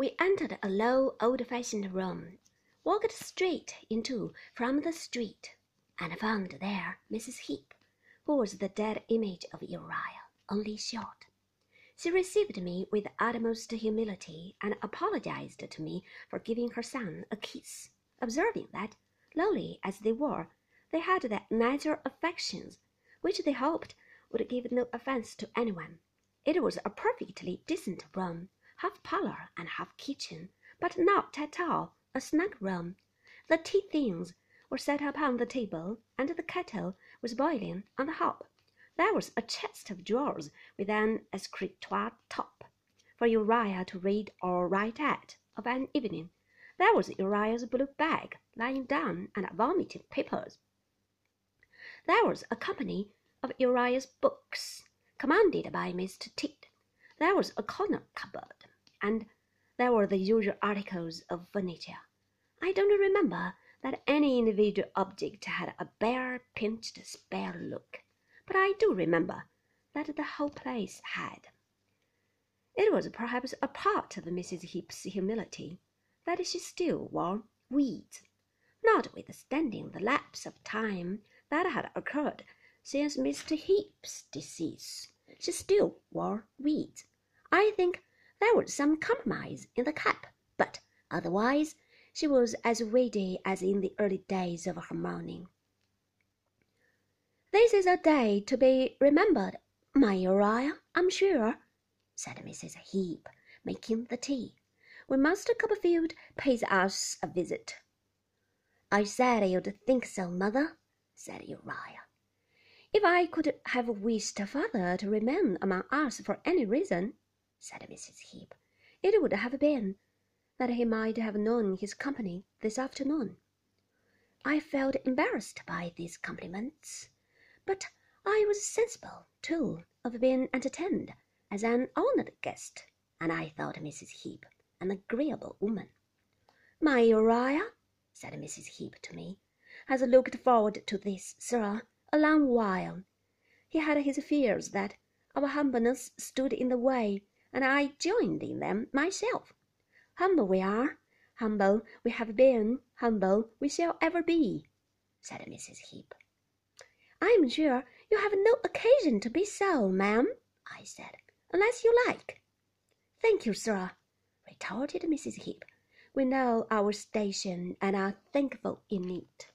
We entered a low, old-fashioned room, walked straight into from the street, and found there Mrs. Heep, who was the dead image of Uriah, only short. She received me with utmost humility, and apologized to me for giving her son a kiss, observing that, lowly as they were, they had their natural affections, which they hoped would give no offence to anyone. It was a perfectly decent room, half parlor and half kitchen, but not at all a snug room. The tea things were set upon the table, and the kettle was boiling on the hob. There was a chest of drawers with an escritoire top for Uriah to read or write at of an evening. There was Uriah's blue bag lying down and vomiting papers. There was a company of Uriah's books, commanded by Mr. Tidd. There was a corner cupboard, and there were the usual articles of furniture. I don't remember that any individual object had a bare, pinched, spare look, but I do remember that the whole place had. It was perhaps a part of Mrs. Heep's humility that she still wore weeds, notwithstanding the lapse of time that had occurred since Mr. Heep's decease. She still wore weeds. I think there was some compromise in the cap, but otherwise she was as weedy as in the early days of her mourning. This is a day to be remembered, my Uriah, I'm sure, said Mrs. Heep, making the tea, when Master Copperfield pays us a visit. I said you'd think so, mother, said Uriah. If I could have wished father to remain among us for any reason, said Mrs. Heep, it would have been that he might have known his company this afternoon. I felt embarrassed by these compliments, but I was sensible, too, of being entertained as an honored guest, and I thought Mrs. Heep an agreeable woman. My Uriah, said Mrs. Heep to me, has looked forward to this, sir, a long while. He had his fears that our humbleness stood in the way, and I joined in them myself. Humble we are, humble we have been, humble we shall ever be, said Mrs. Heep. I am sure you have no occasion to be so, ma'am, I said, unless you like. Thank you, sir, retorted Mrs. Heep. We know our station and are thankful in it.